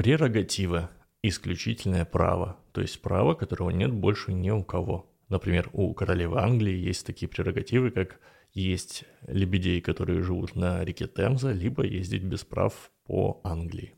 Прерогатива – исключительное право, то есть право, которого нет больше ни у кого. Например, у королевы Англии есть такие прерогативы, как есть лебедей, которые живут на реке Темза, либо ездить без прав по Англии.